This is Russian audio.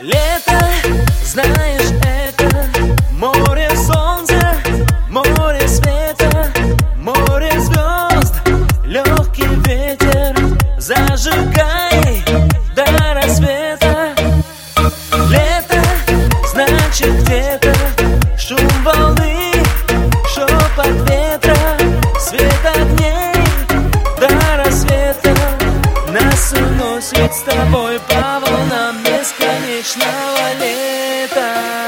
Лето, знаешь это Море солнца, море света Море звезд, легкий ветер Зажигай до рассвета. Лето, значит где-то Шум волны, шепот ветра Свет огней до рассвета. Нас уносит с тобой по planeta.